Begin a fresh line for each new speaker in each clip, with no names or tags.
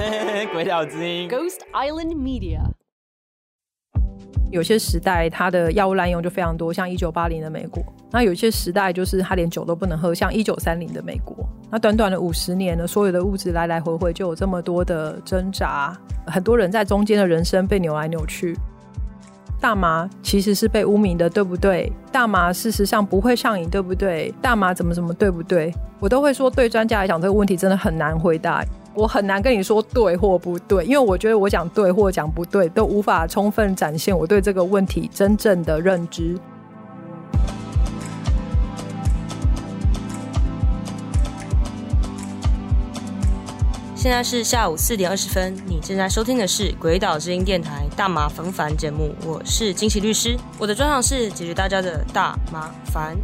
鬼岛之音
Ghost Island Media。
有些时代它的药物滥用就非常多，像一九八零的美国；那有些时代就是它连酒都不能喝，像一九三零的美国。那短短的五十年呢，所有的物质来来回回就有这么多的挣扎，很多人在中间的人生被扭来扭去。大麻其实是被污名的，对不对？大麻事实上不会上瘾，对不对？大麻怎么怎么对不对？我都会说，对专家来讲，这个问题真的很难回答。我很难跟你说对或不对，因为我觉得我讲对或讲不对，都无法充分展现我对这个问题真正的认知。
现在是下午四点二十分，你正在收听的是《鬼岛之音》电台大麻烦烦节目，我是惊奇律师，我的专长是解决大家的大麻烦。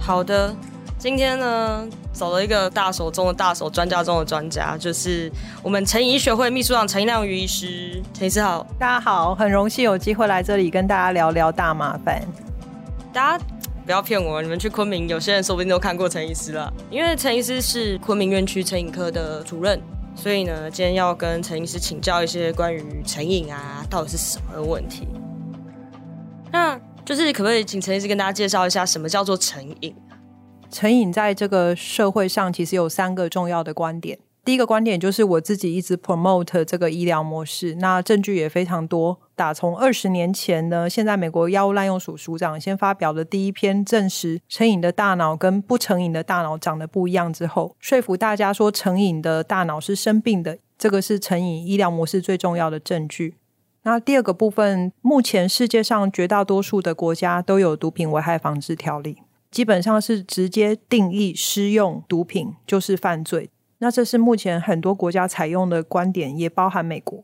好的，今天呢，找了一个大手中的大手，专家中的专家，就是我们成瘾学会秘书长陈亮瑜医师。陈医师好，
大家好，很荣幸有机会来这里跟大家聊聊大麻烦。
大家不要骗我，你们去昆明，有些人说不定都看过陈医师了，因为陈医师是昆明院区成瘾科的主任，所以呢，今天要跟陈医师请教一些关于成瘾啊到底是什么的问题。那就是可不可以请陈医师跟大家介绍一下什么叫做成瘾？
成瘾在这个社会上其实有三个重要的观点。第一个观点就是我自己一直 promote 这个医疗模式，那证据也非常多。打从二十年前呢，现在美国药物滥用署署长先发表的第一篇证实成瘾的大脑跟不成瘾的大脑长得不一样之后，说服大家说成瘾的大脑是生病的，这个是成瘾医疗模式最重要的证据。那第二个部分，目前世界上绝大多数的国家都有毒品危害防治条例，基本上是直接定义施用毒品就是犯罪。那这是目前很多国家采用的观点，也包含美国。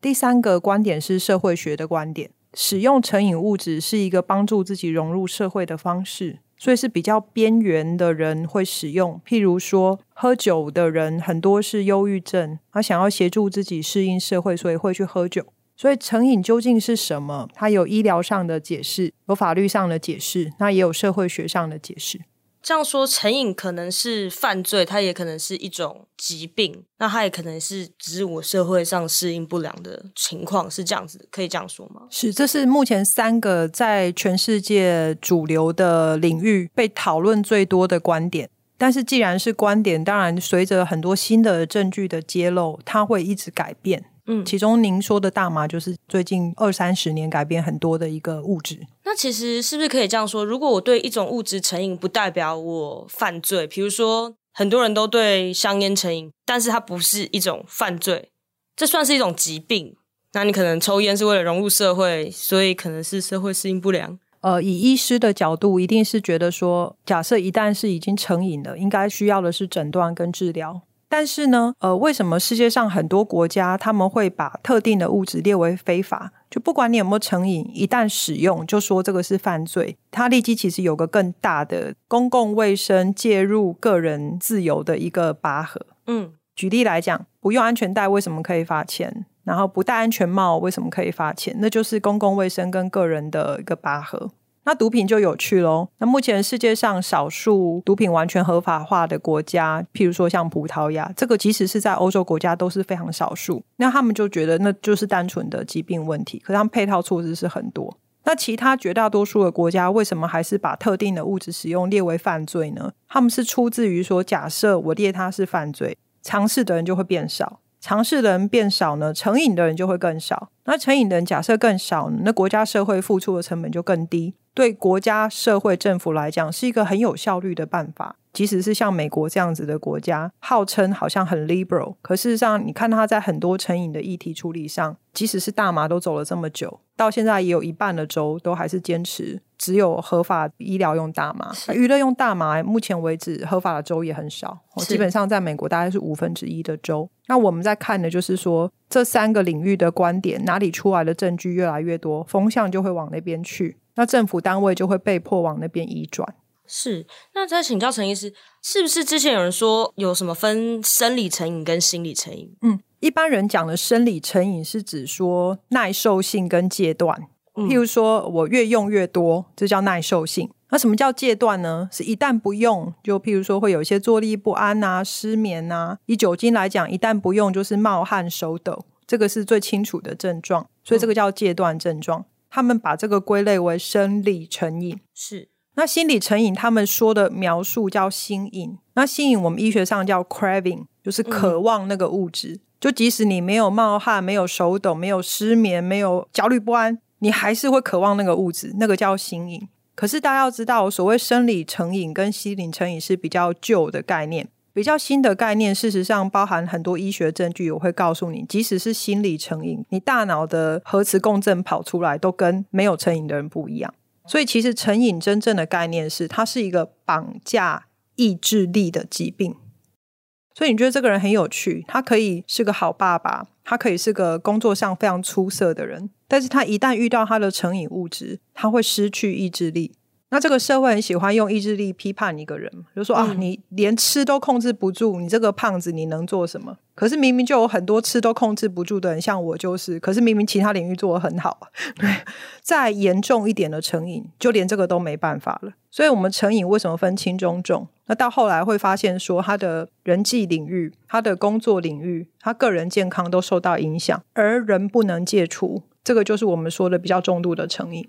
第三个观点是社会学的观点，使用成瘾物质是一个帮助自己融入社会的方式，所以是比较边缘的人会使用。譬如说，喝酒的人很多是忧郁症，他想要协助自己适应社会，所以会去喝酒。所以成瘾究竟是什么？它有医疗上的解释，有法律上的解释，那也有社会学上的解释。
这样说，成瘾可能是犯罪，它也可能是一种疾病，那它也可能是只是我社会上适应不良的情况，是这样子，可以这样说吗？
是，这是目前三个在全世界主流的领域被讨论最多的观点。但是既然是观点，当然随着很多新的证据的揭露，它会一直改变。嗯，其中您说的大麻就是最近二三十年改变很多的一个物质。
那其实是不是可以这样说？如果我对一种物质成瘾，不代表我犯罪。比如说，很多人都对香烟成瘾，但是它不是一种犯罪，这算是一种疾病。那你可能抽烟是为了融入社会，所以可能是社会适应不良。
呃，以医师的角度，一定是觉得说，假设一旦是已经成瘾了，应该需要的是诊断跟治疗。但是呢，呃，为什么世界上很多国家他们会把特定的物质列为非法？就不管你有没有成瘾，一旦使用就说这个是犯罪，它立即其实有个更大的公共卫生介入个人自由的一个拔河。嗯，举例来讲，不用安全带为什么可以罚钱？然后不戴安全帽为什么可以罚钱？那就是公共卫生跟个人的一个拔河。那毒品就有趣喽。那目前世界上少数毒品完全合法化的国家，譬如说像葡萄牙，这个即使是在欧洲国家都是非常少数。那他们就觉得那就是单纯的疾病问题，可他们配套措施是很多。那其他绝大多数的国家为什么还是把特定的物质使用列为犯罪呢？他们是出自于说，假设我列它是犯罪，尝试的人就会变少。尝试的人变少呢，成瘾的人就会更少。那成瘾的人假设更少，那国家社会付出的成本就更低。对国家社会政府来讲，是一个很有效率的办法。即使是像美国这样子的国家，号称好像很 liberal，可事实上，你看他在很多成瘾的议题处理上，即使是大麻都走了这么久，到现在也有一半的州都还是坚持只有合法医疗用大麻，娱乐用大麻，目前为止合法的州也很少，基本上在美国大概是五分之一的州。那我们在看的就是说，这三个领域的观点哪里出来的证据越来越多，风向就会往那边去，那政府单位就会被迫往那边移转。
是，那再请教陈医师，是不是之前有人说有什么分生理成瘾跟心理成瘾？
嗯，一般人讲的生理成瘾是指说耐受性跟戒断，譬如说我越用越多，这叫耐受性。那什么叫戒断呢？是一旦不用，就譬如说会有一些坐立不安啊、失眠啊。以酒精来讲，一旦不用就是冒汗、手抖，这个是最清楚的症状，所以这个叫戒断症状。他们把这个归类为生理成瘾。
是，
那心理成瘾，他们说的描述叫心瘾。那心瘾我们医学上叫 craving，就是渴望那个物质。就即使你没有冒汗、没有手抖、没有失眠、没有焦虑不安，你还是会渴望那个物质，那个叫心瘾。可是大家要知道，所谓生理成瘾跟心理成瘾是比较旧的概念，比较新的概念，事实上包含很多医学证据。我会告诉你，即使是心理成瘾，你大脑的核磁共振跑出来都跟没有成瘾的人不一样。所以，其实成瘾真正的概念是，它是一个绑架意志力的疾病。所以，你觉得这个人很有趣，他可以是个好爸爸，他可以是个工作上非常出色的人。但是他一旦遇到他的成瘾物质，他会失去意志力。那这个社会很喜欢用意志力批判一个人，就说啊，你连吃都控制不住，你这个胖子你能做什么？可是明明就有很多吃都控制不住的人，像我就是。可是明明其他领域做的很好，对。再严重一点的成瘾，就连这个都没办法了。所以，我们成瘾为什么分轻中重？那到后来会发现说，他的人际领域、他的工作领域、他个人健康都受到影响，而人不能戒除。这个就是我们说的比较重度的成瘾，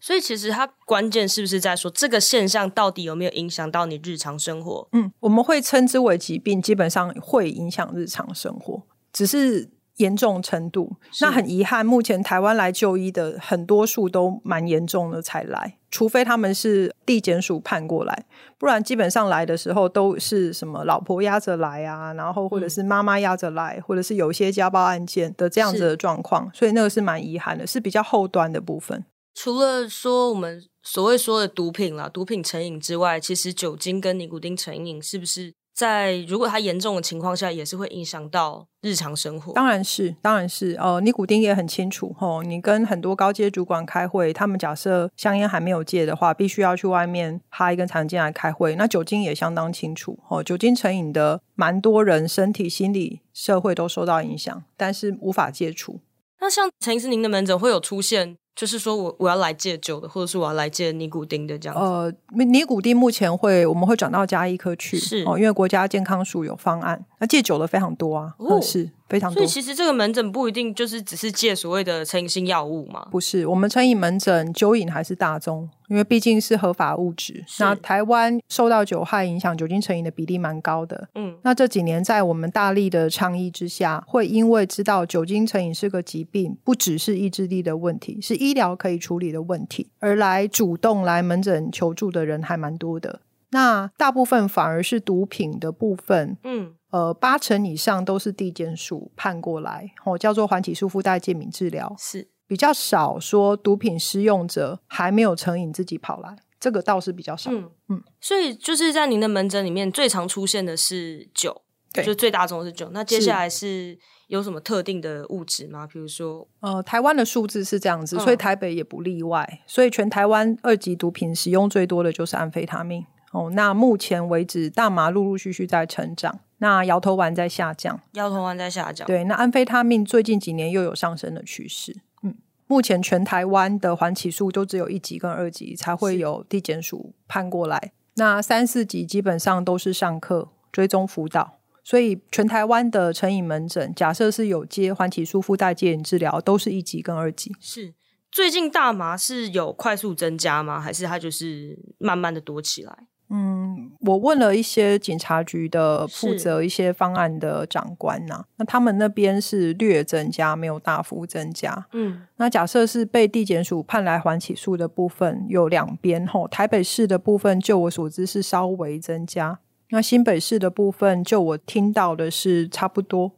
所以其实它关键是不是在说这个现象到底有没有影响到你日常生活？
嗯，我们会称之为疾病，基本上会影响日常生活，只是。严重程度，那很遗憾，目前台湾来就医的很多数都蛮严重的才来，除非他们是地检署判过来，不然基本上来的时候都是什么老婆压着来啊，然后或者是妈妈压着来，或者是有一些家暴案件的这样子的状况，所以那个是蛮遗憾的，是比较后端的部分。
除了说我们所谓说的毒品啦，毒品成瘾之外，其实酒精跟尼古丁成瘾是不是？在如果它严重的情况下，也是会影响到日常生活。
当然是，当然是。哦，尼古丁也很清楚。吼，你跟很多高阶主管开会，他们假设香烟还没有戒的话，必须要去外面哈一根长进来开会。那酒精也相当清楚。哦，酒精成瘾的蛮多人，身体、心理、社会都受到影响，但是无法戒除。
那像陈医师，您的门诊会有出现？就是说我我要来戒酒的，或者是我要来戒尼古丁的这样子。
呃，尼古丁目前会我们会转到加医科去，
是
哦，因为国家健康署有方案。那戒酒的非常多啊，是。非常多，
所以其实这个门诊不一定就是只是借所谓的成瘾性药物嘛？
不是，我们成瘾门诊酒瘾还是大宗，因为毕竟是合法物质。那台湾受到酒害影响，酒精成瘾的比例蛮高的。嗯，那这几年在我们大力的倡议之下，会因为知道酒精成瘾是个疾病，不只是意志力的问题，是医疗可以处理的问题，而来主动来门诊求助的人还蛮多的。那大部分反而是毒品的部分，嗯。呃，八成以上都是地检署判过来，哦，叫做缓起诉附带戒敏治疗，
是
比较少说毒品使用者还没有成瘾自己跑来，这个倒是比较少。嗯
嗯，所以就是在您的门诊里面最常出现的是酒，对就最大宗是酒。那接下来是有什么特定的物质吗？比如说，
呃，台湾的数字是这样子，所以台北也不例外。所以全台湾二级毒品使用最多的就是安非他命。哦，那目前为止大麻陆陆续续在成长。那摇头丸在下降，
摇头丸在下降。
对，那安非他命最近几年又有上升的趋势。嗯，目前全台湾的缓起诉都只有一级跟二级才会有地检署判过来，那三四级基本上都是上课追踪辅导。所以全台湾的成瘾门诊，假设是有接缓起诉附带戒瘾治疗，都是一级跟二级。
是最近大麻是有快速增加吗？还是它就是慢慢的多起来？
嗯，我问了一些警察局的负责一些方案的长官呐，那他们那边是略增加，没有大幅增加。嗯，那假设是被地检署判来还起诉的部分，有两边吼，台北市的部分，就我所知是稍微增加，那新北市的部分，就我听到的是差不多。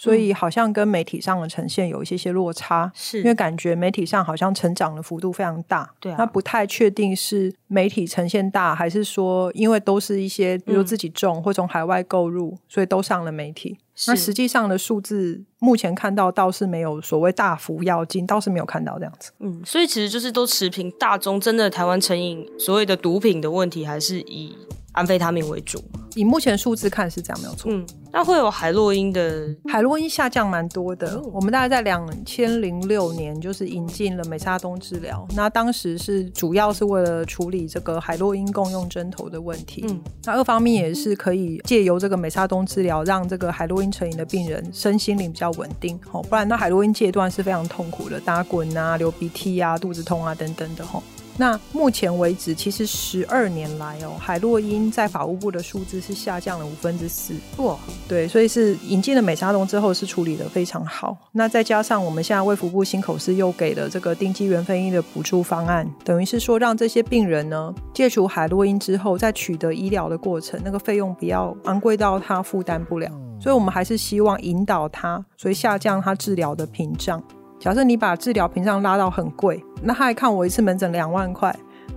所以好像跟媒体上的呈现有一些些落差，
是
因为感觉媒体上好像成长的幅度非常大，
对，
那不太确定是媒体呈现大，还是说因为都是一些比如自己种或从海外购入，所以都上了媒体。那实际上的数字目前看到倒是没有所谓大幅要进，倒是没有看到这样子。
嗯，所以其实就是都持平，大中真的台湾成瘾所谓的毒品的问题，还是以。安非他命为主。
以目前数字看是这样，没有错。
嗯，那会有海洛因的，
海洛因下降蛮多的。我们大概在两千零六年就是引进了美沙东治疗，那当时是主要是为了处理这个海洛因共用针头的问题。嗯，那二方面也是可以借由这个美沙东治疗，让这个海洛因成瘾的病人身心灵比较稳定。哦，不然那海洛因戒断是非常痛苦的，打滚啊、流鼻涕啊、肚子痛啊等等的。吼。那目前为止，其实十二年来哦，海洛因在法务部的数字是下降了五分之四。哇，对，所以是引进了美沙酮之后是处理的非常好。那再加上我们现在卫福部新口司又给了这个定基原分医的补助方案，等于是说让这些病人呢戒除海洛因之后，在取得医疗的过程，那个费用不要昂贵到他负担不了。所以我们还是希望引导他，所以下降他治疗的屏障。假设你把治疗屏障拉到很贵，那他还看我一次门诊两万块，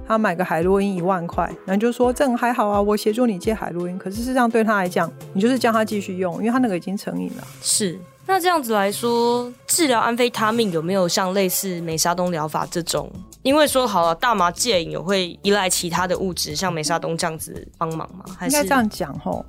他买个海洛因一万块，那你就说这还好啊，我协助你戒海洛因。可是事实上对他来讲，你就是叫他继续用，因为他那个已经成瘾了。
是，那这样子来说，治疗安非他命有没有像类似美沙东疗法这种？因为说好了，大麻戒瘾有会依赖其他的物质，像美沙东这样子帮忙吗？
应该这样讲吼。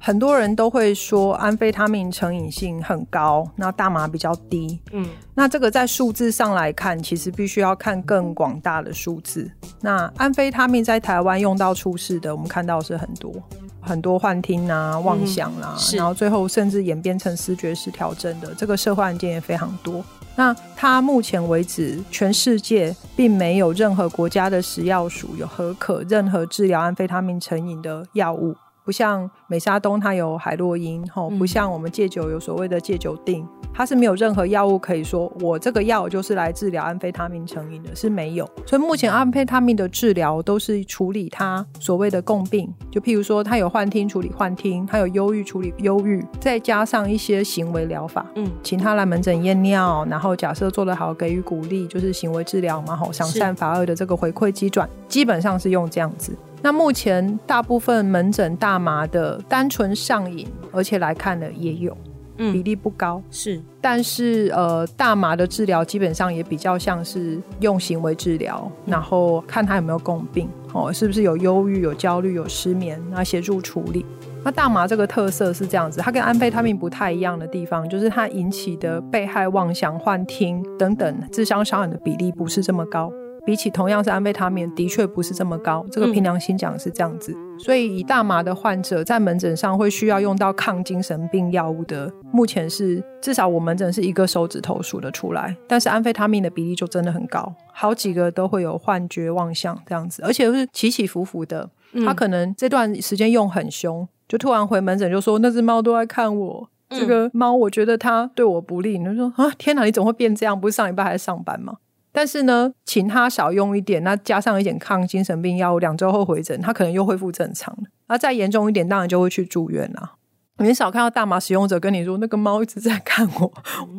很多人都会说安非他命成瘾性很高，那大麻比较低。嗯，那这个在数字上来看，其实必须要看更广大的数字。那安非他命在台湾用到出事的，我们看到是很多很多幻听啊、妄想啊，然后最后甚至演变成视觉失调症的这个社会案件也非常多。那它目前为止，全世界并没有任何国家的食药署有合可任何治疗安非他命成瘾的药物。不像美沙东，它有海洛因，吼，不像我们戒酒有所谓的戒酒定，它是没有任何药物可以说我这个药就是来治疗安非他命成瘾的，是没有。所以目前安非他命的治疗都是处理它所谓的共病，就譬如说他有幻听处理幻听，他有忧郁处理忧郁，再加上一些行为疗法，嗯，请他来门诊验尿，然后假设做得好给予鼓励，就是行为治疗嘛，吼，想善法恶的这个回馈机转，基本上是用这样子。那目前大部分门诊大麻的单纯上瘾，而且来看的也有，比例不高
是，
但是呃，大麻的治疗基本上也比较像是用行为治疗，然后看他有没有共病哦，是不是有忧郁、有焦虑、有失眠，那协助处理。那大麻这个特色是这样子，它跟安非他命不太一样的地方，就是它引起的被害妄想、幻听等等智商伤害的比例不是这么高。比起同样是安非他命，的确不是这么高。这个凭良心讲是这样子。所以以大麻的患者在门诊上会需要用到抗精神病药物的，目前是至少我门诊是一个手指头数得出来。但是安非他命的比例就真的很高，好几个都会有幻觉、妄想这样子，而且是起起伏伏的。他可能这段时间用很凶，就突然回门诊就说那只猫都在看我，这个猫我觉得它对我不利。你就说啊，天哪，你怎么会变这样？不是上礼拜还在上班吗？但是呢，请他少用一点，那加上一点抗精神病药物，两周后回诊，他可能又恢复正常了。那再严重一点，当然就会去住院了。很少看到大麻使用者跟你说，那个猫一直在看我。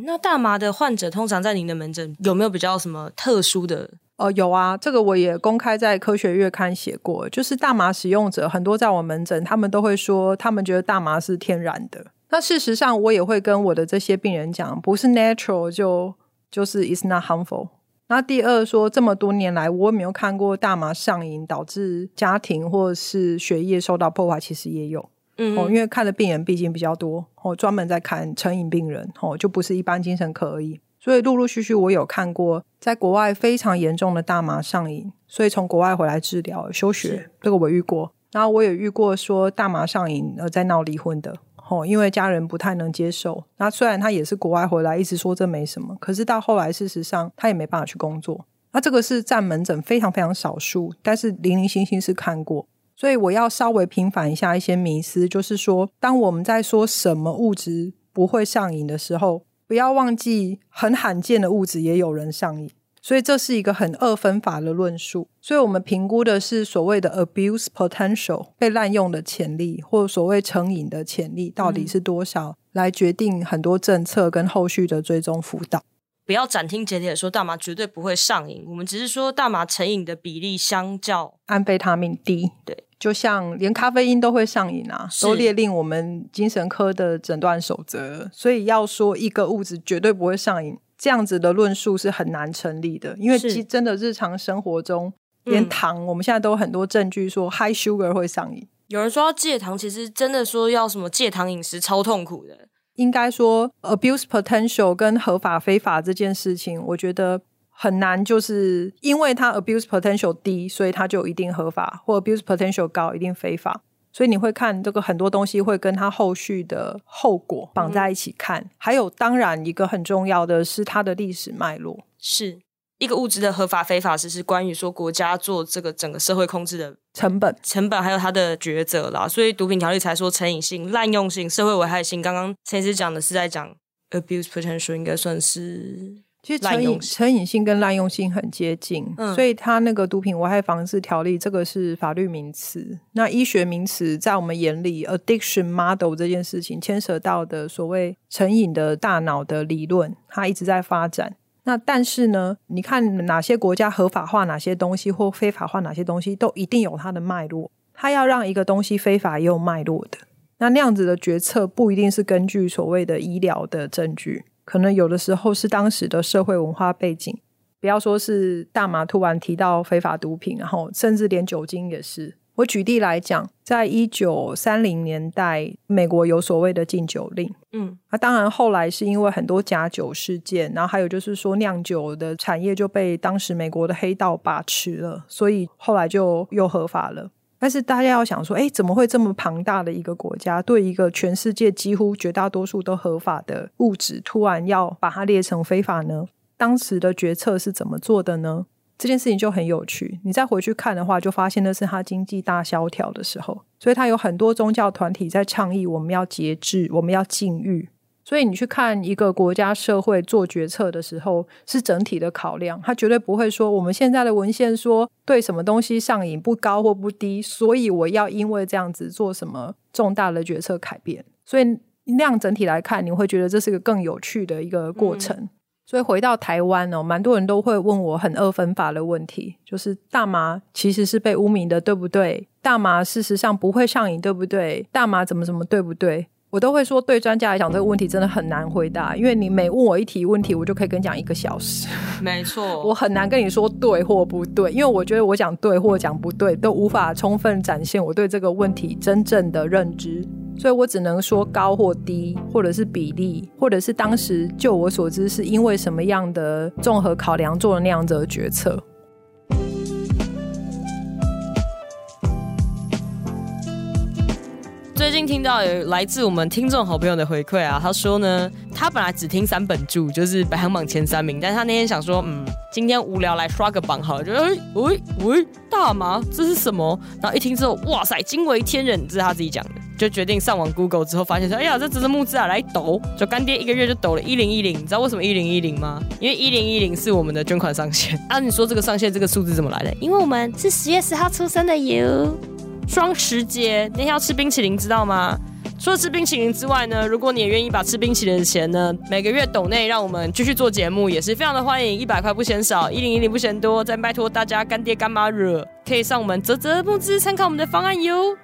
那大麻的患者通常在您的门诊有没有比较什么特殊的？
哦，有啊，这个我也公开在科学月刊写过，就是大麻使用者很多在我门诊，他们都会说，他们觉得大麻是天然的。那事实上，我也会跟我的这些病人讲，不是 natural 就就是 is not harmful。那第二说，这么多年来，我没有看过大麻上瘾导致家庭或者是学业受到破坏，其实也有，嗯，哦，因为看的病人毕竟比较多，哦，专门在看成瘾病人，哦，就不是一般精神科而已，所以陆陆续续我有看过，在国外非常严重的大麻上瘾，所以从国外回来治疗休学，这个我遇过，然后我也遇过说大麻上瘾而在闹离婚的。哦，因为家人不太能接受。那虽然他也是国外回来，一直说这没什么，可是到后来，事实上他也没办法去工作。那这个是占门诊非常非常少数，但是零零星星是看过。所以我要稍微平反一下一些迷思，就是说，当我们在说什么物质不会上瘾的时候，不要忘记很罕见的物质也有人上瘾。所以这是一个很二分法的论述，所以我们评估的是所谓的 abuse potential 被滥用的潜力，或所谓成瘾的潜力到底是多少，来决定很多政策跟后续的追踪辅导。
不要斩钉截铁说大麻绝对不会上瘾，我们只是说大麻成瘾的比例相较
安非他命低。
对，
就像连咖啡因都会上瘾啊，都列令我们精神科的诊断守则。所以要说一个物质绝对不会上瘾。这样子的论述是很难成立的，因为其真的日常生活中，连糖，我们现在都有很多证据说 high sugar 会上瘾。
有人说要戒糖，其实真的说要什么戒糖饮食超痛苦的。
应该说，abuse potential 跟合法非法这件事情，我觉得很难，就是因为它 abuse potential 低，所以它就一定合法，或 abuse potential 高一定非法。所以你会看这个很多东西会跟它后续的后果绑在一起看。还有，当然一个很重要的是它的历史脉络。
是一个物质的合法非法，只是关于说国家做这个整个社会控制的
成本、
成本还有它的抉择啦。所以毒品条例才说成瘾性、滥用性、社会危害性。刚刚陈医师讲的是在讲 abuse potential，应该算是。
其实成瘾成瘾性跟滥用性很接近，所以它那个毒品危害防治条例这个是法律名词。那医学名词在我们眼里，addiction model 这件事情牵涉到的所谓成瘾的大脑的理论，它一直在发展。那但是呢，你看哪些国家合法化哪些东西或非法化哪些东西，都一定有它的脉络。它要让一个东西非法也有脉络的。那那样子的决策不一定是根据所谓的医疗的证据。可能有的时候是当时的社会文化背景，不要说是大麻突然提到非法毒品，然后甚至连酒精也是。我举例来讲，在一九三零年代，美国有所谓的禁酒令，嗯，那当然后来是因为很多假酒事件，然后还有就是说酿酒的产业就被当时美国的黑道把持了，所以后来就又合法了。但是大家要想说，哎，怎么会这么庞大的一个国家，对一个全世界几乎绝大多数都合法的物质，突然要把它列成非法呢？当时的决策是怎么做的呢？这件事情就很有趣。你再回去看的话，就发现那是他经济大萧条的时候，所以他有很多宗教团体在倡议，我们要节制，我们要禁欲。所以你去看一个国家社会做决策的时候，是整体的考量，他绝对不会说我们现在的文献说对什么东西上瘾不高或不低，所以我要因为这样子做什么重大的决策改变。所以那样整体来看，你会觉得这是个更有趣的一个过程。所以回到台湾哦，蛮多人都会问我很二分法的问题，就是大麻其实是被污名的，对不对？大麻事实上不会上瘾，对不对？大麻怎么怎么对不对？我都会说，对专家来讲，这个问题真的很难回答，因为你每问我一题问题，我就可以跟你讲一个小时。
没错，
我很难跟你说对或不对，因为我觉得我讲对或讲不对，都无法充分展现我对这个问题真正的认知，所以我只能说高或低，或者是比例，或者是当时就我所知是因为什么样的综合考量做了那样子的决策。
最近听到有来自我们听众好朋友的回馈啊，他说呢，他本来只听三本著，就是排行榜前三名，但是他那天想说，嗯，今天无聊来刷个榜好了，就哎喂喂大麻这是什么？然后一听之后，哇塞，惊为天人，这是他自己讲的，就决定上网 Google 之后发现说，哎呀，这只是木质啊，来抖，就干爹一个月就抖了一零一零，你知道为什么一零一零吗？因为一零一零是我们的捐款上限。啊，你说这个上限这个数字怎么来的？因为我们是十月十号出生的哟。双十节那天要吃冰淇淋，知道吗？除了吃冰淇淋之外呢，如果你也愿意把吃冰淇淋的钱呢，每个月抖内让我们继续做节目，也是非常的欢迎。一百块不嫌少，一零一零不嫌多，再拜托大家干爹干妈惹，可以上我们泽泽募资参考我们的方案哟。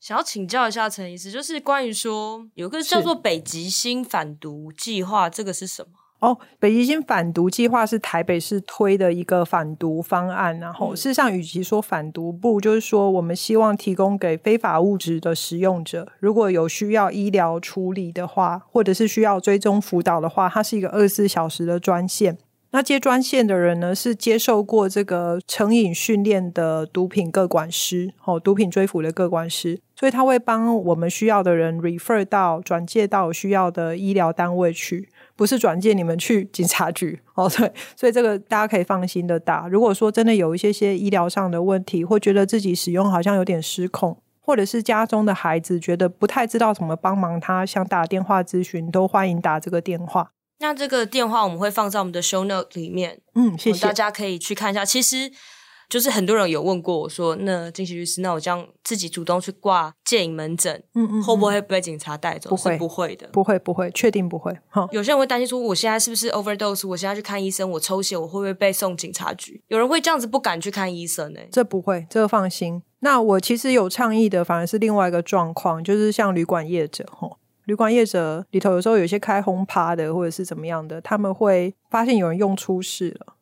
想要请教一下陈医师，就是关于说有个叫做北极星反毒计划，这个是什么？
哦，北极星反毒计划是台北市推的一个反毒方案。然后，事实上，与其说反毒，不如就是说，我们希望提供给非法物质的使用者，如果有需要医疗处理的话，或者是需要追踪辅导的话，它是一个二十四小时的专线。那接专线的人呢，是接受过这个成瘾训练的毒品各管师，哦，毒品追捕的各管师，所以他会帮我们需要的人 refer 到转介到需要的医疗单位去。不是转介你们去警察局 哦，对，所以这个大家可以放心的打。如果说真的有一些些医疗上的问题，或觉得自己使用好像有点失控，或者是家中的孩子觉得不太知道怎么帮忙他，想打电话咨询，都欢迎打这个电话。
那这个电话我们会放在我们的 show note 里面，
嗯，谢谢
大家可以去看一下。其实。就是很多人有问过我说：“那金喜律师，那我这样自己主动去挂戒瘾门诊，嗯嗯，会不会被警察带走？
不会，
不会的，
不会，不会，确定不会。
哈，有些人会担心说，我现在是不是 overdose？我现在去看医生，我抽血，我会不会被送警察局？有人会这样子不敢去看医生呢？
这不会，这个放心。那我其实有倡议的，反而是另外一个状况，就是像旅馆业者，哈，旅馆业者里头有时候有些开轰趴的，或者是怎么样的，他们会发现有人用出事了。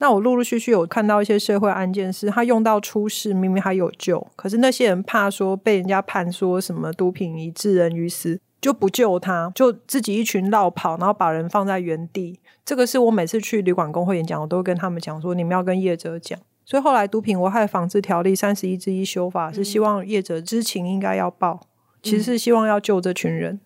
那我陆陆续续有看到一些社会案件，是他用到出事，明明还有救，可是那些人怕说被人家判说什么毒品已致人于死，就不救他，就自己一群绕跑，然后把人放在原地。这个是我每次去旅馆工会演讲，我都跟他们讲说，你们要跟业者讲。所以后来毒品危害防治条例三十一之一修法，是希望业者知情应该要报，其实是希望要救这群人。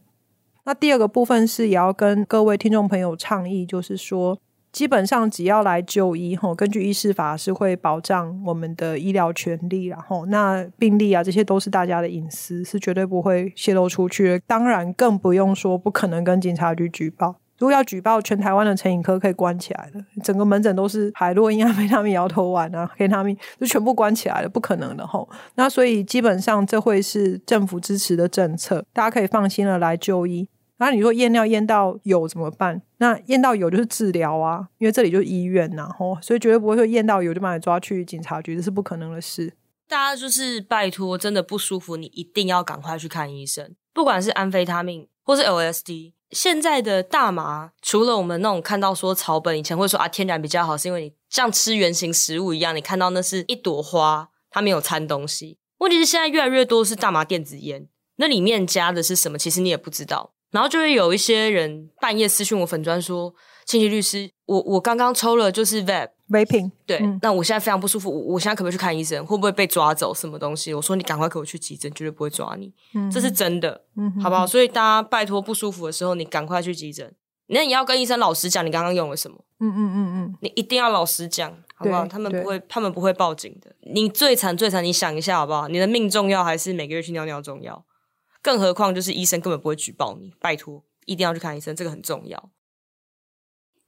那第二个部分是也要跟各位听众朋友倡议，就是说，基本上只要来就医，吼，根据医师法是会保障我们的医疗权利，然后那病例啊，这些都是大家的隐私，是绝对不会泄露出去。当然，更不用说不可能跟警察局举报。如果要举报，全台湾的成瘾科可以关起来了，整个门诊都是海洛因啊、非他命摇头丸啊、黑他命，就全部关起来了，不可能的吼。那所以基本上这会是政府支持的政策，大家可以放心的来就医。那你说验尿验到有怎么办？那验到有就是治疗啊，因为这里就是医院呐，吼，所以绝对不会说验到有就把你抓去警察局，这是不可能的事。
大家就是拜托，真的不舒服，你一定要赶快去看医生，不管是安非他命或是 LSD。现在的大麻，除了我们那种看到说草本以前会说啊天然比较好，是因为你像吃原形食物一样，你看到那是一朵花，它没有掺东西。问题是现在越来越多是大麻电子烟，那里面加的是什么，其实你也不知道。然后就会有一些人半夜私讯我粉砖说，清洁律师，我我刚刚抽了就是 vape。
没品，
对，那我现在非常不舒服，我我现在可不可以去看医生？会不会被抓走？什么东西？我说你赶快给我去急诊，绝对不会抓你，这是真的，好不好？所以大家拜托不舒服的时候，你赶快去急诊。那你要跟医生老实讲，你刚刚用了什么？嗯嗯嗯嗯，你一定要老实讲，好不好？他们不会，他们不会报警的。你最惨最惨，你想一下好不好？你的命重要还是每个月去尿尿重要？更何况就是医生根本不会举报你，拜托一定要去看医生，这个很重要。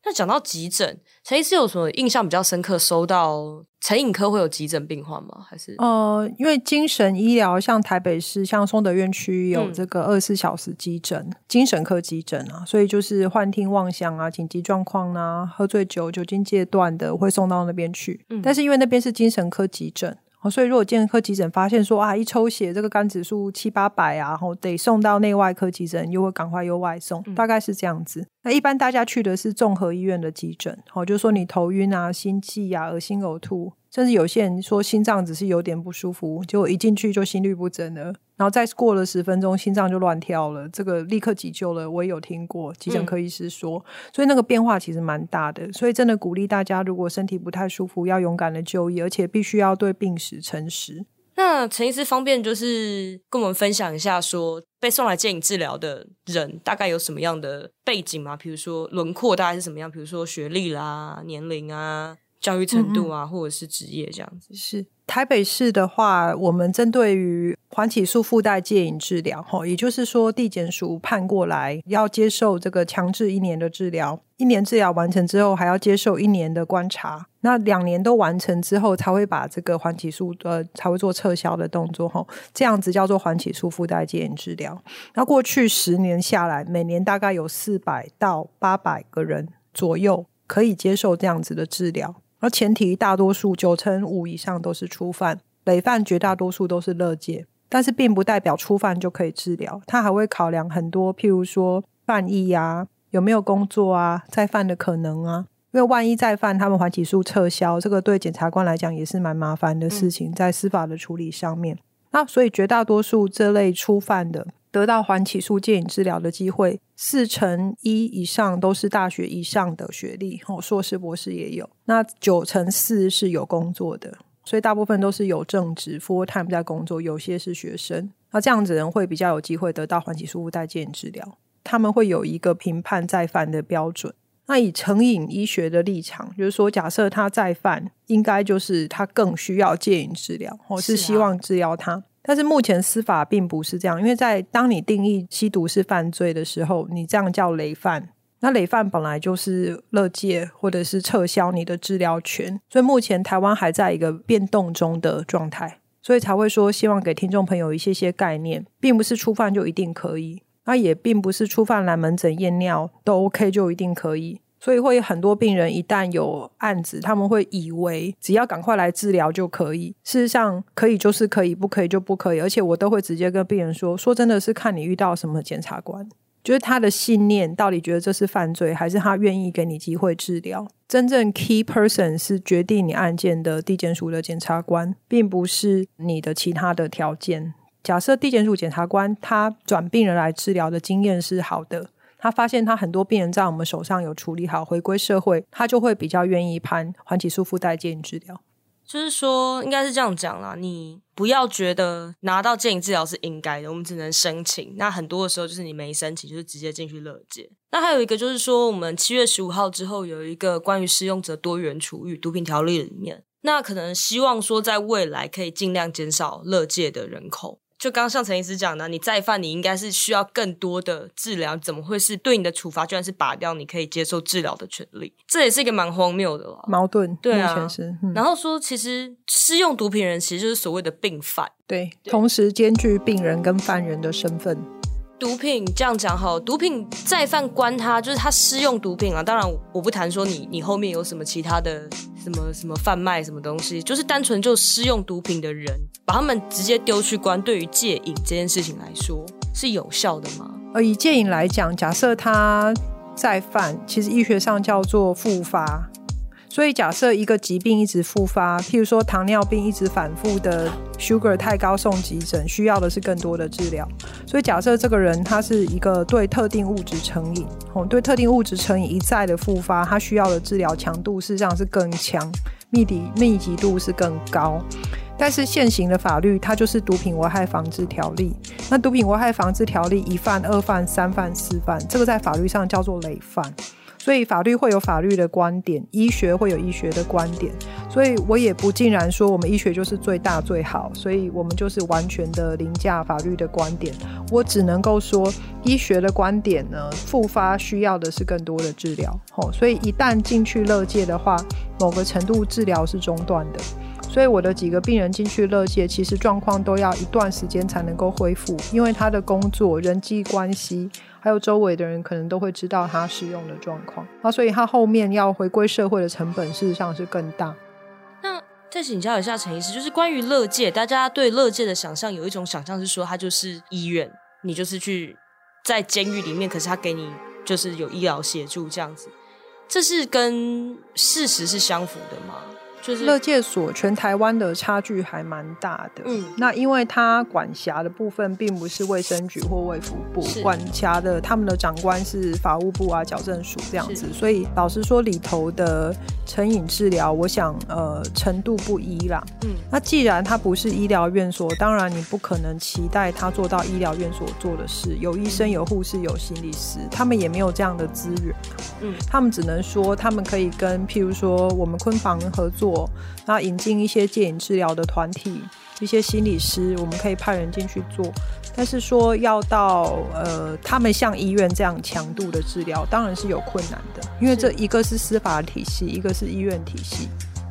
那讲到急诊，陈医师有什么印象比较深刻？收到成瘾科会有急诊病患吗？还是
呃，因为精神医疗像台北市像松德院区有这个二十四小时急诊，精神科急诊啊，所以就是幻听妄想啊、紧急状况啊、喝醉酒、酒精戒断的会送到那边去。但是因为那边是精神科急诊。所以，如果健科急诊发现说啊，一抽血这个肝指数七八百啊，然后得送到内外科急诊，又会赶快又外送，大概是这样子。那一般大家去的是综合医院的急诊，哦，就是说你头晕啊、心悸啊、恶心呕吐。甚至有些人说心脏只是有点不舒服，结果一进去就心律不整了，然后再过了十分钟，心脏就乱跳了，这个立刻急救了。我也有听过急诊科医师说，所以那个变化其实蛮大的。所以真的鼓励大家，如果身体不太舒服，要勇敢的就医，而且必须要对病史诚实。
那陈医师方便就是跟我们分享一下，说被送来戒瘾治疗的人大概有什么样的背景吗？比如说轮廓大概是什么样？比如说学历啦、年龄啊。教育程度啊，或者是职业这样子。
是台北市的话，我们针对于缓起诉附带戒瘾治疗，哈，也就是说，地检署判过来要接受这个强制一年的治疗，一年治疗完成之后，还要接受一年的观察，那两年都完成之后，才会把这个缓起诉呃，才会做撤销的动作，哈，这样子叫做缓起诉附带戒瘾治疗。那过去十年下来，每年大概有四百到八百个人左右可以接受这样子的治疗。而前提，大多数九成五以上都是初犯，累犯绝大多数都是乐界，但是并不代表初犯就可以治疗，他还会考量很多，譬如说犯意啊，有没有工作啊，再犯的可能啊，因为万一再犯，他们缓起诉撤销，这个对检察官来讲也是蛮麻烦的事情，在司法的处理上面，那所以绝大多数这类初犯的。得到缓起诉戒瘾治疗的机会，四成一以上都是大学以上的学历，哦，硕士、博士也有。那九成四是有工作的，所以大部分都是有正职，full time 在工作。有些是学生，那这样子人会比较有机会得到缓起诉附带戒瘾治疗。他们会有一个评判再犯的标准。那以成瘾医学的立场，就是说，假设他再犯，应该就是他更需要戒瘾治疗，或是希望治疗他。但是目前司法并不是这样，因为在当你定义吸毒是犯罪的时候，你这样叫累犯，那累犯本来就是乐戒或者是撤销你的治疗权，所以目前台湾还在一个变动中的状态，所以才会说希望给听众朋友一些些概念，并不是初犯就一定可以，那也并不是初犯来门诊验尿都 OK 就一定可以。所以会很多病人一旦有案子，他们会以为只要赶快来治疗就可以。事实上，可以就是可以，不可以就不可以。而且我都会直接跟病人说：说真的是看你遇到什么检察官。就是他的信念到底觉得这是犯罪，还是他愿意给你机会治疗？真正 key person 是决定你案件的地检署的检察官，并不是你的其他的条件。假设地检署检察官他转病人来治疗的经验是好的，他发现他很多病人在我们手上有处理好，回归社会，他就会比较愿意判缓起诉附带建议治疗。
就是说，应该是这样讲啦，你不要觉得拿到建议治疗是应该的，我们只能申请。那很多的时候，就是你没申请，就是直接进去乐界。那还有一个就是说，我们七月十五号之后有一个关于使用者多元处遇毒品条例里面，那可能希望说在未来可以尽量减少乐界的人口。就刚刚像陈医师讲的，你再犯，你应该是需要更多的治疗，怎么会是对你的处罚居然是拔掉你可以接受治疗的权利？这也是一个蛮荒谬的了，
矛盾。
对啊，
是。
然后说，其实施用毒品人其实就是所谓的病犯，
对，同时兼具病人跟犯人的身份。
毒品这样讲好，毒品再犯关他就是他私用毒品啊。当然，我不谈说你你后面有什么其他的什么什么贩卖什么东西，就是单纯就私用毒品的人，把他们直接丢去关，对于戒瘾这件事情来说是有效的吗？
呃，以戒瘾来讲，假设他再犯，其实医学上叫做复发。所以，假设一个疾病一直复发，譬如说糖尿病一直反复的 sugar 太高送急诊，需要的是更多的治疗。所以，假设这个人他是一个对特定物质成瘾，哦，对特定物质成瘾一再的复发，他需要的治疗强度事实上是更强，密集密集度是更高。但是现行的法律它就是毒品危害防治条例，那毒品危害防治条例一犯、二犯、三犯、四犯，这个在法律上叫做累犯。所以法律会有法律的观点，医学会有医学的观点，所以我也不竟然说我们医学就是最大最好，所以我们就是完全的凌驾法律的观点。我只能够说，医学的观点呢，复发需要的是更多的治疗。吼，所以一旦进去乐界的话，某个程度治疗是中断的。所以我的几个病人进去乐界，其实状况都要一段时间才能够恢复，因为他的工作、人际关系。还有周围的人可能都会知道他使用的状况，那所以他后面要回归社会的成本事实上是更大。
那再请教一下陈医师，就是关于乐界，大家对乐界的想象有一种想象是说，它就是医院，你就是去在监狱里面，可是他给你就是有医疗协助这样子，这是跟事实是相符的吗？就是
乐界所全台湾的差距还蛮大的，嗯，那因为它管辖的部分并不是卫生局或卫福部管辖的，他们的长官是法务部啊、矫正署这样子，所以老实说里头的成瘾治疗，我想呃程度不一啦，嗯，那既然它不是医疗院所，当然你不可能期待他做到医疗院所做的事，有医生、有护士、有心理师，他们也没有这样的资源，嗯，他们只能说他们可以跟譬如说我们昆房合作。那引进一些戒瘾治疗的团体，一些心理师，我们可以派人进去做。但是说要到呃，他们像医院这样强度的治疗，当然是有困难的，因为这一个是司法体系，一个是医院体系。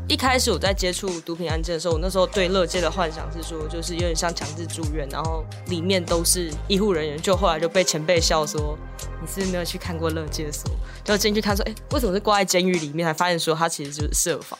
一开始我在接触毒品案件的时候，我那时候对乐界的幻想是说，就是有点像强制住院，然后里面都是医护人员。就后来就被前辈笑说，你是不是没有去看过乐界所？就进去看说，哎，为什么是挂在监狱里面？才发现说，他其实就是设防。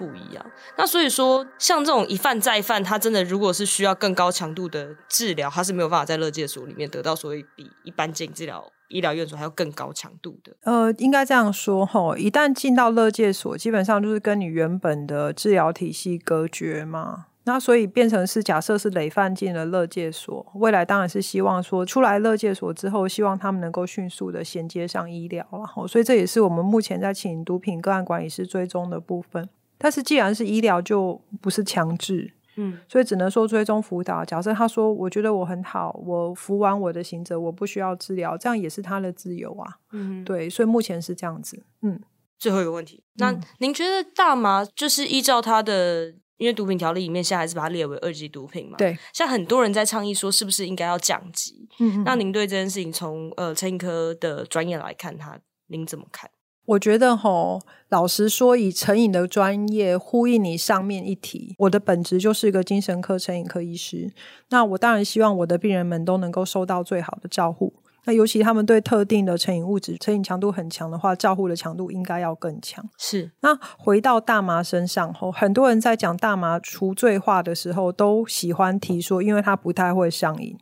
不一样，那所以说，像这种一犯再犯，他真的如果是需要更高强度的治疗，他是没有办法在乐界所里面得到所谓比一般戒治疗医疗院所还要更高强度的。
呃，应该这样说吼，一旦进到乐界所，基本上就是跟你原本的治疗体系隔绝嘛。那所以变成是假设是累犯进了乐界所，未来当然是希望说出来乐界所之后，希望他们能够迅速的衔接上医疗然后所以这也是我们目前在请毒品个案管理师追踪的部分。但是既然是医疗，就不是强制，嗯，所以只能说追踪辅导。假设他说我觉得我很好，我服完我的刑责，我不需要治疗，这样也是他的自由啊，嗯，对，所以目前是这样子，嗯。
最后一个问题，那您觉得大麻就是依照他的，因为毒品条例里面现在还是把它列为二级毒品嘛？
对。
像很多人在倡议说，是不是应该要降级？嗯，那您对这件事情从呃成瘾科的专业来看，他您怎么看？
我觉得吼，老实说，以成瘾的专业呼应你上面一题，我的本职就是一个精神科成瘾科医师。那我当然希望我的病人们都能够受到最好的照护。那尤其他们对特定的成瘾物质成瘾强度很强的话，照护的强度应该要更强。
是。
那回到大麻身上后，很多人在讲大麻除罪化的时候，都喜欢提说，因为它不太会上瘾。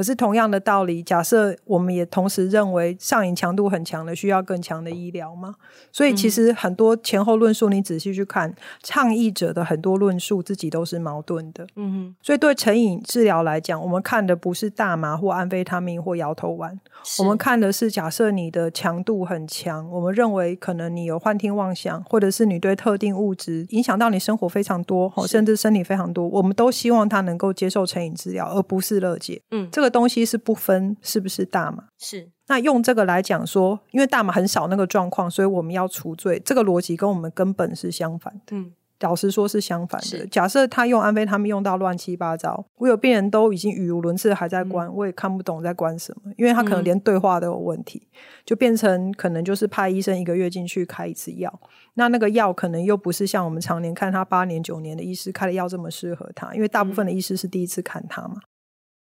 可是同样的道理，假设我们也同时认为上瘾强度很强的需要更强的医疗吗？所以其实很多前后论述，你仔细去看，倡议者的很多论述自己都是矛盾的。嗯哼。所以对成瘾治疗来讲，我们看的不是大麻或安非他命或摇头丸，我们看的是假设你的强度很强，我们认为可能你有幻听妄想，或者是你对特定物质影响到你生活非常多，甚至生理非常多，我们都希望他能够接受成瘾治疗，而不是乐解。嗯，这个东西是不分是不是大麻，
是。
那用这个来讲说，因为大麻很少那个状况，所以我们要除罪，这个逻辑跟我们根本是相反的。嗯，老实说是相反的。假设他用安非他们用到乱七八糟，我有病人都已经语无伦次，还在关，我也看不懂在关什么，因为他可能连对话都有问题，就变成可能就是派医生一个月进去开一次药，那那个药可能又不是像我们常年看他八年九年的医师开的药这么适合他，因为大部分的医师是第一次看他嘛。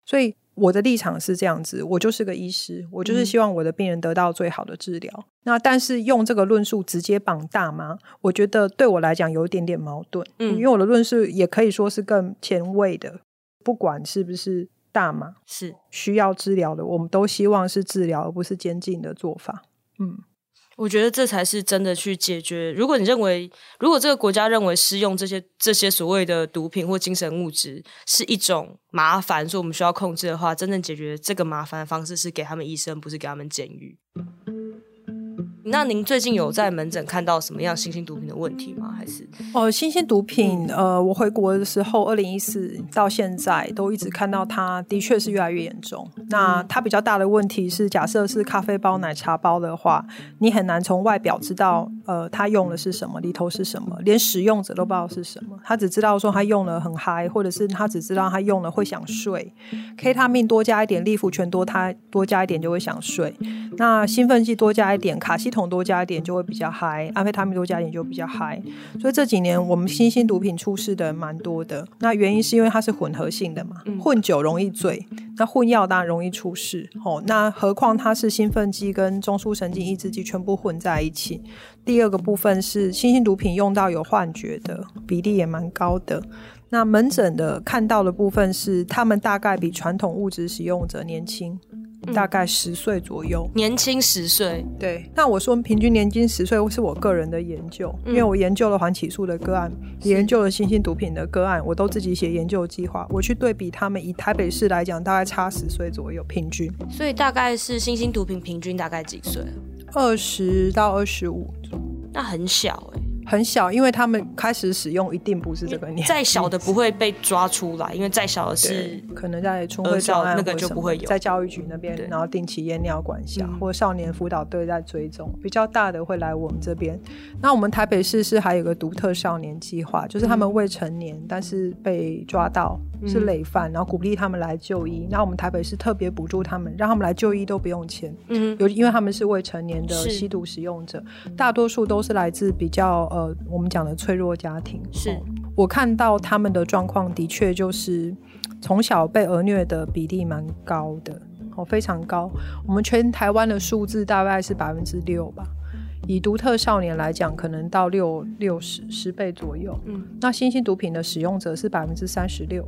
所以我的立场是这样子，我就是个医师，我就是希望我的病人得到最好的治疗。那但是用这个论述直接绑大麻，我觉得对我来讲有一点点矛盾。嗯，因为我的论述也可以说是更前卫的，不管是不是大麻
是
需要治疗的，我们都希望是治疗而不是监禁的做法。嗯。
我觉得这才是真的去解决。如果你认为，如果这个国家认为施用这些这些所谓的毒品或精神物质是一种麻烦，说我们需要控制的话，真正解决这个麻烦的方式是给他们医生，不是给他们监狱。那您最近有在门诊看到什么样新兴毒品的问题吗？还是
哦，新兴毒品，呃，我回国的时候，二零一四到现在都一直看到它的确是越来越严重。那它比较大的问题是，假设是咖啡包、奶茶包的话，你很难从外表知道，呃，他用的是什么，里头是什么，连使用者都不知道是什么。他只知道说他用了很嗨，或者是他只知道他用了会想睡。K 他命多加一点，利福全多，他多加一点就会想睡。那兴奋剂多加一点，卡西酮多加一点就会比较嗨，安非他命多加一点就比较嗨。所以这几年我们新兴毒品出事的蛮多的。那原因是因为它是混合性的嘛，混酒容易醉，那混药当然容易出事。哦，那何况它是兴奋剂跟中枢神经抑制剂全部混在一起。第二个部分是新兴毒品用到有幻觉的比例也蛮高的。那门诊的看到的部分是，他们大概比传统物质使用者年轻。大概十岁左右，
年轻十岁。
对，那我说平均年轻十岁是我个人的研究，因为我研究了缓起诉的个案，研究了新兴毒品的个案，我都自己写研究计划，我去对比他们，以台北市来讲，大概差十岁左右平均。
所以大概是新兴毒品平均大概几岁？
二十到二十五，
那很小哎。
很小，因为他们开始使用一定不是这个年。
再小的不会被抓出来，因为再小的是
可能在春晖教案
那个就不会有，
在教育局那边，然后定期验尿管辖，或少年辅导队在追踪。比较大的会来我们这边。那我们台北市是还有个独特少年计划，就是他们未成年，但是被抓到是累犯，然后鼓励他们来就医。那我们台北市特别补助他们，让他们来就医都不用钱。嗯，有因为他们是未成年的吸毒使用者，大多数都是来自比较。呃，我们讲的脆弱家庭，
是
我看到他们的状况，的确就是从小被儿虐的比例蛮高的，哦，非常高。我们全台湾的数字大概是百分之六吧，以独特少年来讲，可能到六六十十倍左右。嗯，那新兴毒品的使用者是百分之三十六。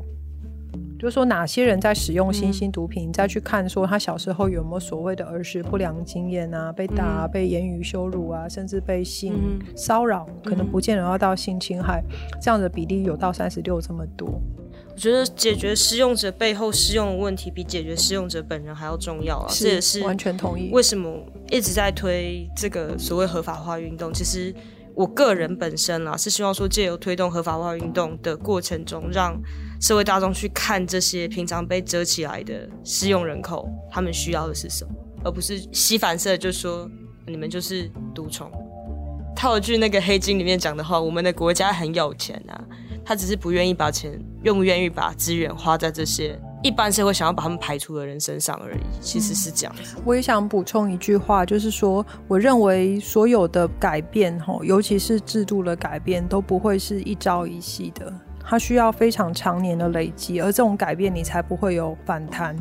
就是说，哪些人在使用新兴毒品？再去看说他小时候有没有所谓的儿时不良经验啊，被打、被言语羞辱啊，甚至被性骚扰，可能不见得要到性侵害，这样的比例有到三十六这么多。
我觉得解决施用者背后施用的问题，比解决施用者本人还要重要啊！这也是
完全同意。
为什么一直在推这个所谓合法化运动？其实。我个人本身啊，是希望说借由推动合法化运动的过程中，让社会大众去看这些平常被遮起来的适用人口，他们需要的是什么，而不是吸反射，就说你们就是毒虫。套句那个黑金里面讲的话，我们的国家很有钱啊，他只是不愿意把钱，愿不愿意把资源花在这些。一般社会想要把他们排除的人身上而已，其实是这样。
我也想补充一句话，就是说，我认为所有的改变，吼，尤其是制度的改变，都不会是一朝一夕的，它需要非常长年的累积，而这种改变你才不会有反弹。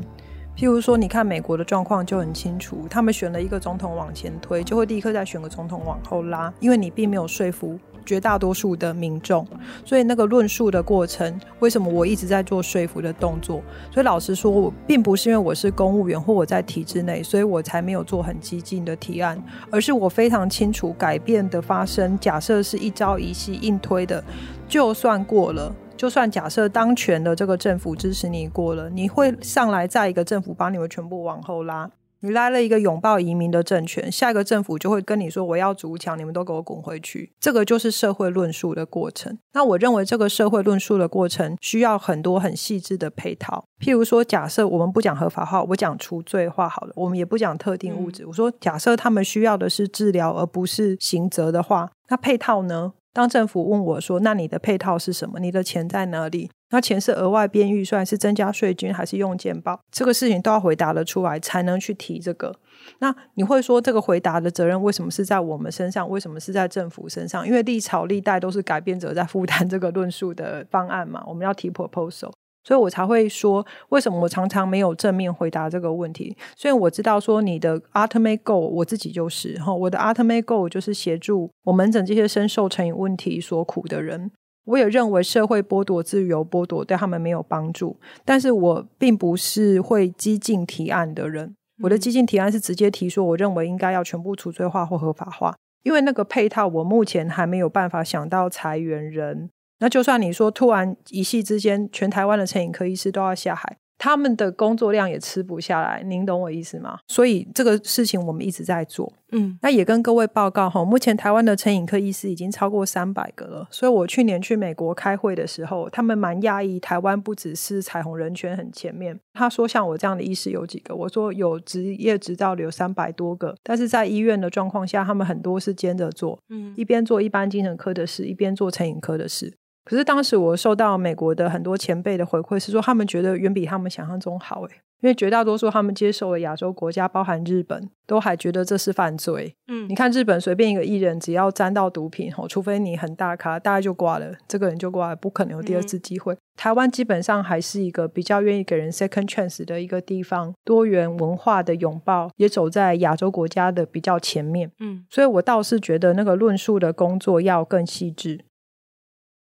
譬如说，你看美国的状况就很清楚，他们选了一个总统往前推，就会立刻再选个总统往后拉，因为你并没有说服绝大多数的民众，所以那个论述的过程，为什么我一直在做说服的动作？所以老实说，我并不是因为我是公务员或我在体制内，所以我才没有做很激进的提案，而是我非常清楚改变的发生。假设是一朝一夕硬推的，就算过了，就算假设当权的这个政府支持你过了，你会上来再一个政府把你们全部往后拉。你来了一个拥抱移民的政权，下一个政府就会跟你说：“我要筑墙，你们都给我滚回去。”这个就是社会论述的过程。那我认为这个社会论述的过程需要很多很细致的配套。譬如说，假设我们不讲合法化，我讲除罪化好了，我们也不讲特定物质。我说，假设他们需要的是治疗而不是刑责的话，那配套呢？当政府问我说：“那你的配套是什么？你的钱在哪里？”那钱是额外编预算，是增加税金，还是用健保？这个事情都要回答得出来，才能去提这个。那你会说，这个回答的责任为什么是在我们身上？为什么是在政府身上？因为历朝历代都是改变者在负担这个论述的方案嘛。我们要提 proposal，所以我才会说，为什么我常常没有正面回答这个问题？虽然我知道说你的 ultimate goal，我自己就是哈，我的 ultimate goal 就是协助我门诊这些深受成瘾问题所苦的人。我也认为社会剥夺自由、剥夺对他们没有帮助，但是我并不是会激进提案的人。我的激进提案是直接提说，我认为应该要全部除罪化或合法化，因为那个配套我目前还没有办法想到裁员人。那就算你说突然一夕之间，全台湾的成瘾科医师都要下海。他们的工作量也吃不下来，您懂我意思吗？所以这个事情我们一直在做，嗯，那也跟各位报告哈，目前台湾的成瘾科医师已经超过三百个了。所以我去年去美国开会的时候，他们蛮讶异，台湾不只是彩虹人权很前面。他说像我这样的医师有几个？我说有职业执照的有三百多个，但是在医院的状况下，他们很多是兼着做，嗯，一边做一般精神科的事，一边做成瘾科的事。可是当时我受到美国的很多前辈的回馈是说，他们觉得远比他们想象中好诶，因为绝大多数他们接受了亚洲国家，包含日本，都还觉得这是犯罪。嗯，你看日本随便一个艺人，只要沾到毒品，吼，除非你很大咖，大概就挂了，这个人就挂了，不可能有第二次机会。台湾基本上还是一个比较愿意给人 second chance 的一个地方，多元文化的拥抱也走在亚洲国家的比较前面。嗯，所以我倒是觉得那个论述的工作要更细致。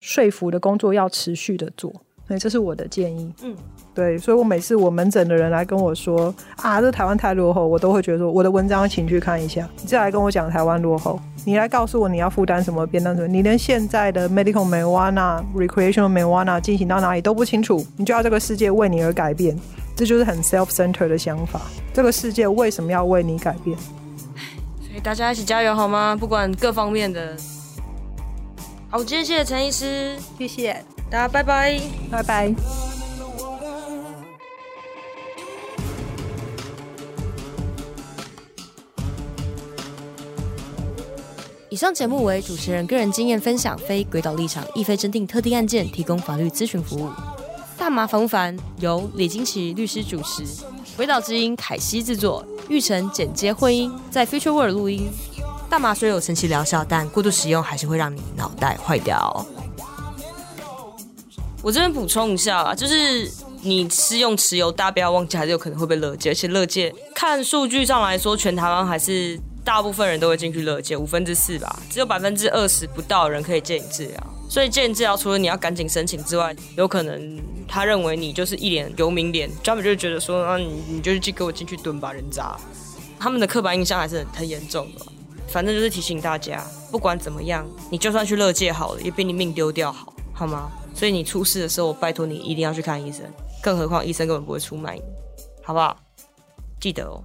说服的工作要持续的做，所以，这是我的建议。嗯，对，所以我每次我门诊的人来跟我说啊，这台湾太落后，我都会觉得说，我的文章请去看一下。你再来跟我讲台湾落后，你来告诉我你要负担什么，变当什么？你连现在的 medical marijuana、recreational marijuana 进行到哪里都不清楚，你就要这个世界为你而改变，这就是很 self-centered 的想法。这个世界为什么要为你改变？
所以大家一起加油好吗？不管各方面的。好，今天谢谢陈医师，
谢谢
大家，拜拜，
拜拜。
以上节目为主持人个人经验分享，非鬼岛立场，亦非真定特定案件，提供法律咨询服务。大麻烦不烦？由李金奇律师主持，鬼岛之音凯西制作，玉成剪接混音，在 Future World 录音。大麻虽有神奇疗效，但过度使用还是会让你脑袋坏掉。我这边补充一下啊，就是你是用持有，大家不要忘记，还是有可能会被乐界。而且乐界看数据上来说，全台湾还是大部分人都会进去乐界，五分之四吧，只有百分之二十不到人可以建议治疗。所以建议治疗除了你要赶紧申请之外，有可能他认为你就是一脸游民脸，专门就觉得说，啊你你就是去给我进去蹲吧，人渣。他们的刻板印象还是很很严重的。反正就是提醒大家，不管怎么样，你就算去乐界好了，也比你命丢掉好，好吗？所以你出事的时候，我拜托你一定要去看医生，更何况医生根本不会出卖你，好不好？记得哦。